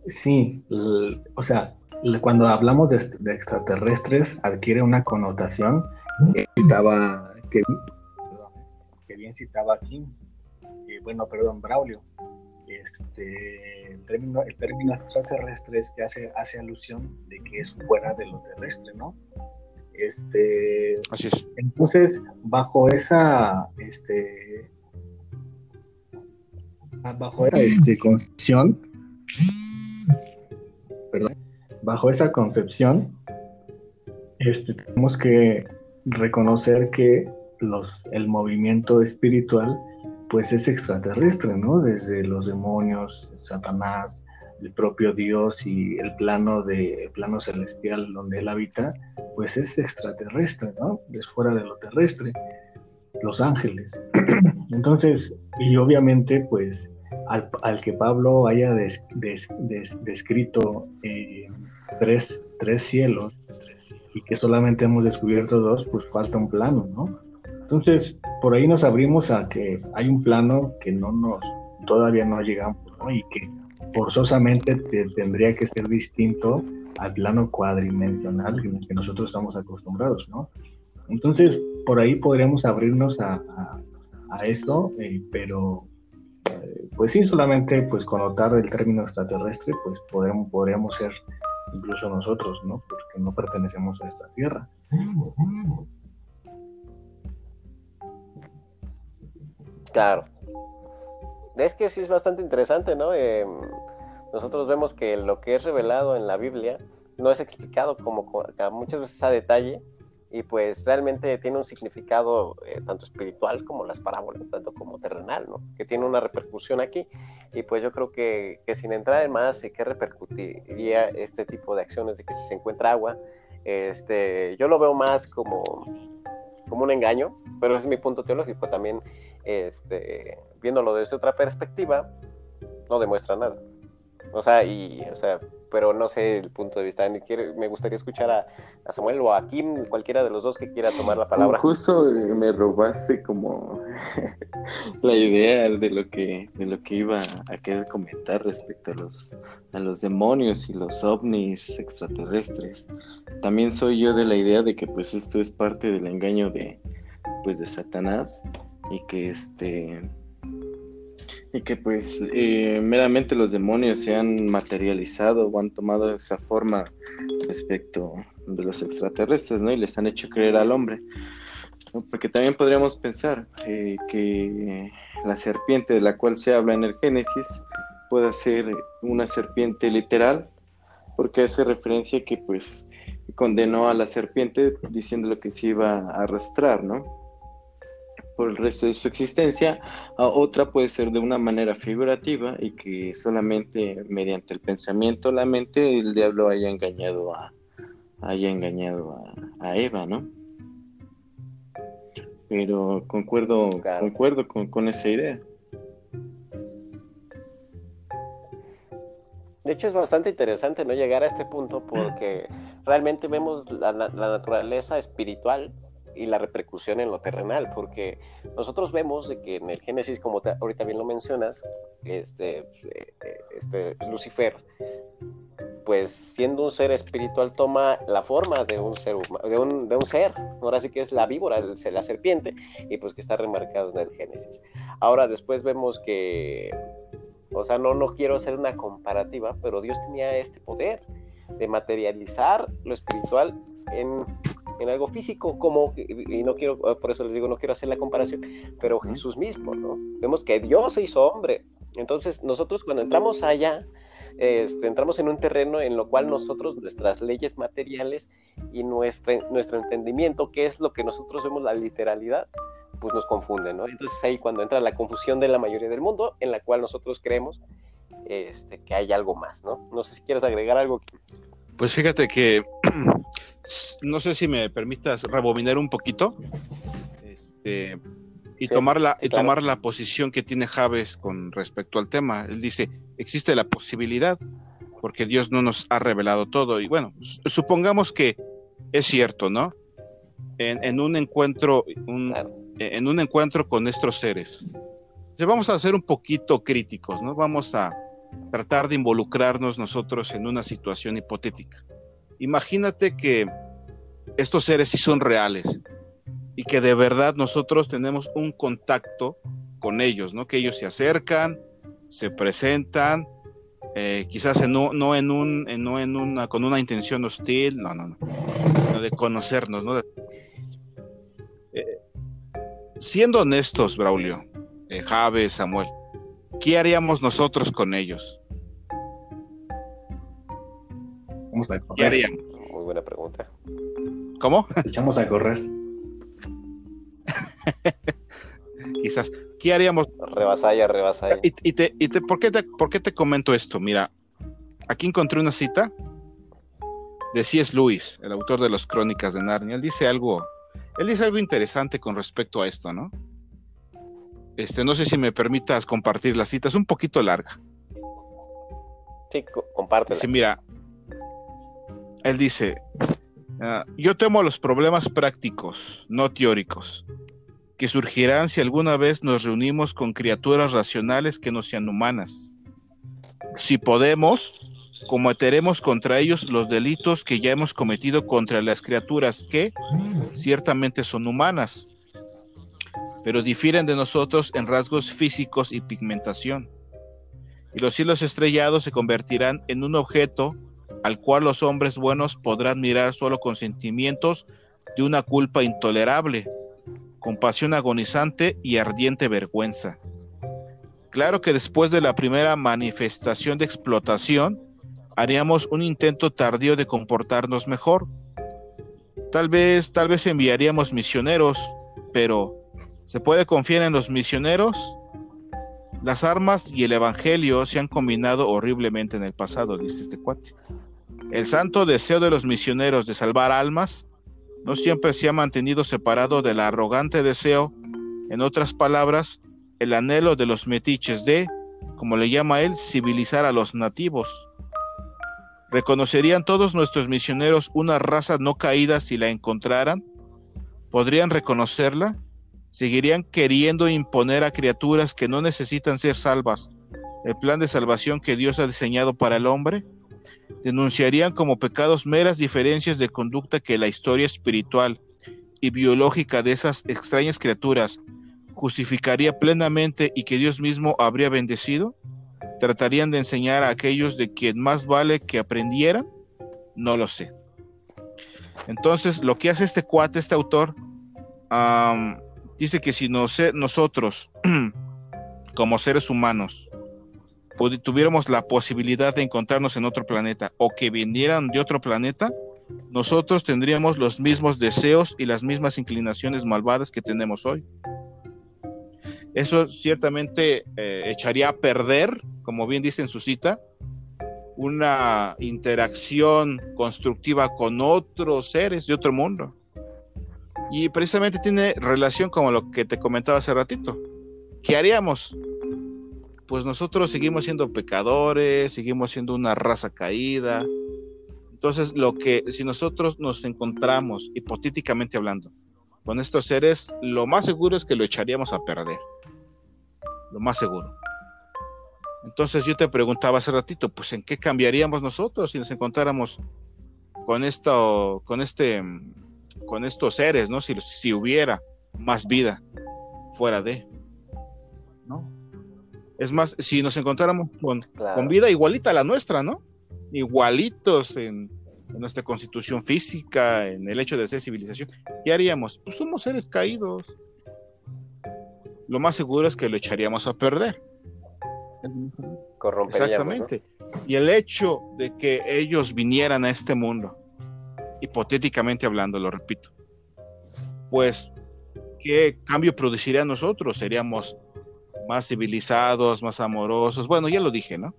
sí, o sea, cuando hablamos de, de, extraterrestres adquiere una connotación que citaba, que, que bien citaba eh, bueno, perdón, Braulio, este, el, término, el término extraterrestre es que hace, hace alusión de que es fuera de lo terrestre, ¿no? Este, Así es. Entonces, bajo esa, este, bajo esa este, concepción, perdón, bajo esa concepción, este, tenemos que reconocer que los, el movimiento espiritual pues es extraterrestre, ¿no? Desde los demonios, Satanás, el propio Dios y el plano de el plano celestial donde él habita, pues es extraterrestre, ¿no? Es fuera de lo terrestre, los ángeles. Entonces, y obviamente, pues al, al que Pablo haya des, des, des, descrito eh, tres, tres cielos y que solamente hemos descubierto dos, pues falta un plano, ¿no? Entonces, por ahí nos abrimos a que hay un plano que no nos, todavía no llegamos, ¿no? Y que forzosamente te, tendría que ser distinto al plano cuadridimensional en el que nosotros estamos acostumbrados, ¿no? Entonces, por ahí podríamos abrirnos a, a, a esto, eh, pero eh, pues sí, solamente pues connotar el término extraterrestre, pues podemos, podríamos ser incluso nosotros, ¿no? Porque no pertenecemos a esta tierra. Claro. Es que sí es bastante interesante, ¿no? Eh, nosotros vemos que lo que es revelado en la Biblia no es explicado como muchas veces a detalle y pues realmente tiene un significado eh, tanto espiritual como las parábolas, tanto como terrenal, ¿no? Que tiene una repercusión aquí y pues yo creo que, que sin entrar en más, ¿qué repercutiría este tipo de acciones de que si se encuentra agua? Este, yo lo veo más como, como un engaño, pero es mi punto teológico también este, viéndolo desde otra perspectiva, no demuestra nada. O sea, y, o sea, pero no sé el punto de vista. Me gustaría escuchar a, Samuel o a Kim, cualquiera de los dos que quiera tomar la palabra. Justo me robaste como la idea de lo que, de lo que iba a querer comentar respecto a los, a los demonios y los ovnis extraterrestres. También soy yo de la idea de que pues esto es parte del engaño de, pues, de Satanás y que este y que pues eh, meramente los demonios se han materializado o han tomado esa forma respecto de los extraterrestres, ¿no? Y les han hecho creer al hombre. Porque también podríamos pensar eh, que la serpiente de la cual se habla en el Génesis puede ser una serpiente literal porque hace referencia que pues condenó a la serpiente diciéndole que se iba a arrastrar, ¿no? Por el resto de su existencia, a otra puede ser de una manera figurativa y que solamente mediante el pensamiento, la mente, el diablo haya engañado a, haya engañado a, Eva, ¿no? Pero concuerdo, concuerdo con, con esa idea. De hecho, es bastante interesante no llegar a este punto porque realmente vemos la, naturaleza espiritual y la repercusión en lo terrenal, porque nosotros vemos que en el Génesis, como ahorita bien lo mencionas, este, eh, este Lucifer, pues siendo un ser espiritual toma la forma de un ser de un, de un ser, ahora sí que es la víbora, la serpiente, y pues que está remarcado en el Génesis. Ahora después vemos que o sea, no, no quiero hacer una comparativa, pero Dios tenía este poder de materializar lo espiritual en, algo físico, como, y no quiero, por eso les digo, no quiero hacer la comparación, pero Jesús mismo, ¿no? Vemos que Dios se hizo hombre. Entonces, nosotros cuando entramos allá, este, entramos en un terreno en lo cual nosotros, nuestras leyes materiales y nuestra, nuestro entendimiento, que es lo que nosotros vemos la literalidad, pues nos confunden, ¿no? Entonces ahí cuando entra la confusión de la mayoría del mundo, en la cual nosotros creemos este, que hay algo más, ¿no? No sé si quieres agregar algo. Pues fíjate que, no sé si me permitas rebobinar un poquito, este, y, tomar, la, y tomar la posición que tiene Javes con respecto al tema. Él dice, existe la posibilidad, porque Dios no nos ha revelado todo. Y bueno, supongamos que es cierto, ¿no? En, un encuentro, un, e-, en un encuentro con nuestros seres. vamos a ser un poquito críticos, ¿no? Vamos a tratar de involucrarnos nosotros en una situación hipotética. Imagínate que estos seres sí son reales y que de verdad nosotros tenemos un contacto con ellos, ¿no? Que ellos se acercan, se presentan, eh, quizás no, en un, no en una, con una intención hostil, no, no, no, sino de conocernos, ¿no? siendo honestos, Braulio, eh, Samuel, ¿qué haríamos nosotros con ellos? Vamos a correr. ¿Qué haríamos? Muy buena pregunta. ¿Cómo? Echamos a correr. Quizás. ¿Qué haríamos? Rebasaya, rebasaya. ¿Y, y, te, y te, ¿por, qué te, ¿Por qué te comento esto? Mira, aquí encontré una cita de C.S. Lewis, el autor de las Crónicas de Narnia. Él dice algo él dice algo interesante con respecto a esto, ¿no? Este, no sé si me permitas compartir la cita, es un poquito larga. Sí, compártela. Sí, mira, él dice, ah, yo temo los problemas prácticos, no teóricos, que surgirán si alguna vez nos reunimos con criaturas racionales que no sean humanas. Si podemos, cometeremos contra ellos los delitos que ya hemos cometido contra las criaturas que ciertamente son humanas, pero difieren de nosotros en rasgos físicos y pigmentación. Y los cielos estrellados se convertirán en un objeto al cual los hombres buenos podrán mirar solo con sentimientos de una culpa intolerable, compasión agonizante y ardiente vergüenza. Claro que después de la primera manifestación de explotación, haríamos un intento tardío de comportarnos mejor. Tal vez, tal vez enviaríamos misioneros, pero ¿se puede confiar en los misioneros? Las armas y el evangelio se han combinado horriblemente en el pasado, dice este cuate. El santo deseo de los misioneros de salvar almas no siempre se ha mantenido separado del arrogante deseo, en otras palabras, el anhelo de los metiches de, como le llama él, civilizar a los nativos. ¿Reconocerían todos nuestros misioneros una raza no caída si la encontraran? ¿Podrían reconocerla? ¿Seguirían queriendo imponer a criaturas que no necesitan ser salvas el plan de salvación que Dios ha diseñado para el hombre? ¿Denunciarían como pecados meras diferencias de conducta que la historia espiritual y biológica de esas extrañas criaturas justificaría plenamente y que Dios mismo habría bendecido? tratarían de enseñar a aquellos de quien más vale que aprendieran? No lo sé. Entonces, lo que hace este cuate, este autor, dice que si no nosotros, como seres humanos, tuviéramos la posibilidad de encontrarnos en otro planeta o que vinieran de otro planeta, nosotros tendríamos los mismos deseos y las mismas inclinaciones malvadas que tenemos hoy. Eso ciertamente eh, echaría a perder, como bien dice en su cita, una interacción constructiva con otros seres de otro mundo. Y precisamente tiene relación con lo que te comentaba hace ratito. ¿Qué haríamos? Pues nosotros seguimos siendo pecadores, seguimos siendo una raza caída. Entonces, lo que si nosotros nos encontramos, hipotéticamente hablando, con estos seres, lo más seguro es que lo echaríamos a perder. Lo más seguro. Entonces yo te preguntaba hace ratito, pues ¿en qué cambiaríamos nosotros si nos encontráramos con esto, con este, con estos seres, ¿no? Si, si hubiera más vida fuera de, ¿no? Es más, si nos encontráramos con, con vida igualita a la nuestra, ¿no? Igualitos en, en, nuestra constitución física, en el hecho de ser civilización, ¿qué haríamos? Pues somos seres caídos. Lo más seguro es que lo echaríamos a perder. Exactamente. Y el hecho de que ellos vinieran a este mundo, hipotéticamente hablando, lo repito, pues, ¿qué cambio produciría nosotros? Seríamos más civilizados, más amorosos. Bueno, ya lo dije, ¿no?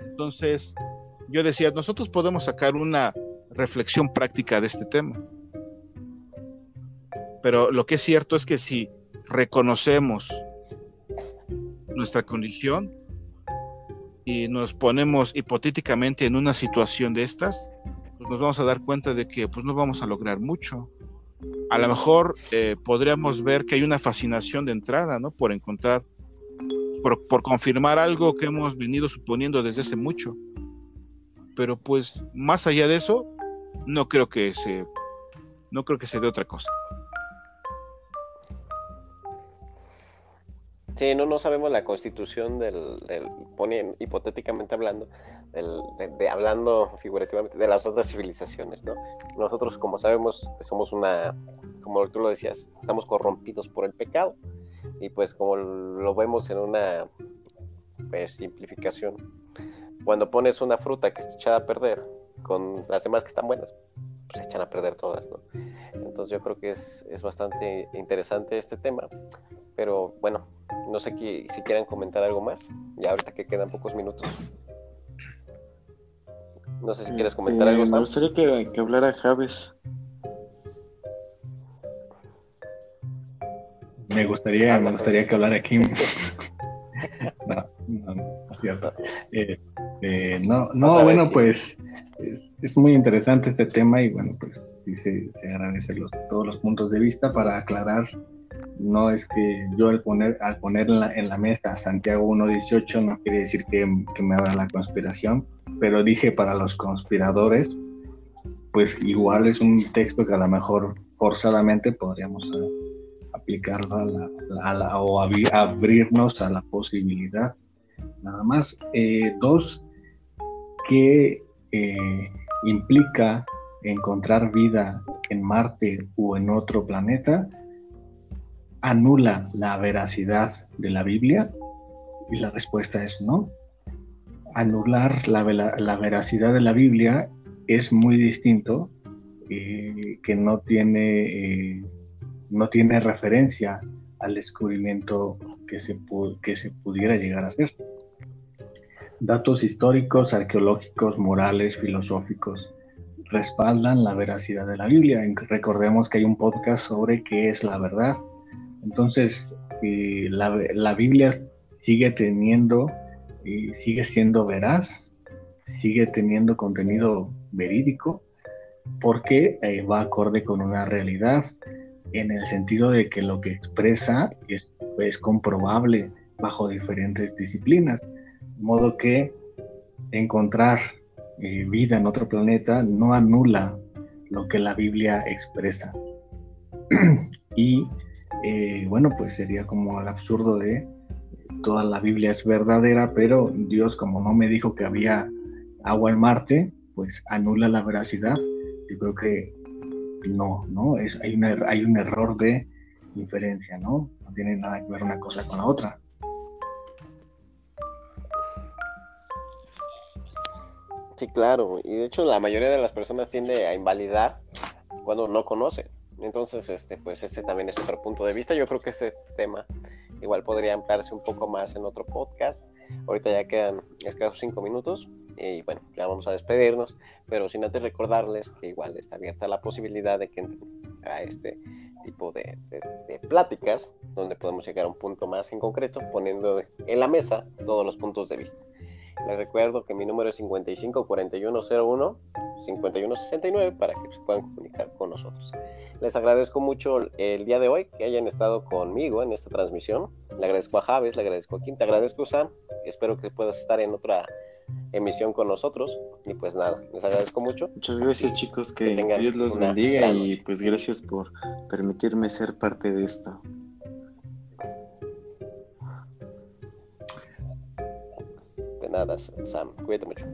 Entonces, yo decía, nosotros podemos sacar una reflexión práctica de este tema. Pero lo que es cierto es que si reconocemos nuestra condición y nos ponemos hipotéticamente en una situación de estas, nos vamos a dar cuenta de que pues no vamos a lograr mucho. A lo mejor eh, podríamos ver que hay una fascinación de entrada, ¿no? Por encontrar, por, por confirmar algo que hemos venido suponiendo desde hace mucho. Pero pues más allá de eso, no creo que se, no creo que se dé otra cosa. Sí, no, no sabemos la constitución del, hipotéticamente hablando, de, hablando figurativamente de las otras civilizaciones, ¿no? Nosotros, como sabemos, somos una, como tú lo decías, estamos corrompidos por el pecado. Y pues como lo vemos en una pues, simplificación, cuando pones una fruta que está echada a perder con las demás que están buenas, pues se echan a perder todas, ¿no? Entonces yo creo que es, es bastante interesante este tema, pero bueno, no sé si quieren comentar algo más, ya ahorita que quedan pocos minutos. No sé si quieres comentar algo. Me gustaría que, que hablara Javes. Me gustaría, me gustaría que hablara Kim. no, no, no, es cierto. Este, no, no, bueno, pues es, muy interesante este tema y bueno, pues sí se, se agradece los, todos los puntos de vista para aclarar no es que yo al poner al poner en la, mesa Santiago 1.18 no quiere decir que, me abra la conspiración, pero dije para los conspiradores, pues igual es un texto que a lo mejor forzadamente podríamos aplicarlo a la, o abrirnos a la posibilidad. Nada más. Eh, dos, que eh, implica encontrar vida en Marte o en otro planeta anula la veracidad de la Biblia? Y la respuesta es no. Anular la, veracidad de la Biblia es muy distinto, eh, que no tiene, eh, no tiene referencia al descubrimiento que se, que se pudiera llegar a hacer. Datos históricos, arqueológicos, morales, filosóficos respaldan la veracidad de la Biblia. Recordemos que hay un podcast sobre qué es la verdad entonces, eh, la, Biblia sigue teniendo, y sigue siendo veraz, sigue teniendo contenido verídico, porque eh, va acorde con una realidad, en el sentido de que lo que expresa es, comprobable bajo diferentes disciplinas. De modo que encontrar eh, vida en otro planeta no anula lo que la Biblia expresa. y eh, bueno, pues sería como el absurdo de toda la Biblia es verdadera, pero Dios como no me dijo que había agua en Marte, pues anula la veracidad. Yo creo que no, ¿no? Es, hay, una, er-, hay un error de inferencia, ¿no? No tiene nada que ver una cosa con la otra. Sí, claro. Y de hecho la mayoría de las personas tiende a invalidar cuando no conoce. Entonces, este, pues este también es otro punto de vista. Yo creo que este tema igual podría ampliarse un poco más en otro podcast. Ahorita ya quedan escasos cinco minutos y bueno, ya vamos a despedirnos, pero sin antes recordarles que igual está abierta la posibilidad de que a este tipo de, pláticas donde podemos llegar a un punto más en concreto poniendo en la mesa todos los puntos de vista. Les recuerdo que mi número es 554101-5169 para que se puedan comunicar con nosotros. Les agradezco mucho el día de hoy que hayan estado conmigo en esta transmisión. Le agradezco a Javes, le agradezco a Kim, te agradezco Sam. Espero que puedas estar en otra emisión con nosotros. Y pues nada, les agradezco mucho. Muchas gracias chicos, que, Dios los bendiga y pues gracias por permitirme ser parte de esto. De nada, Sam, cuídate mucho.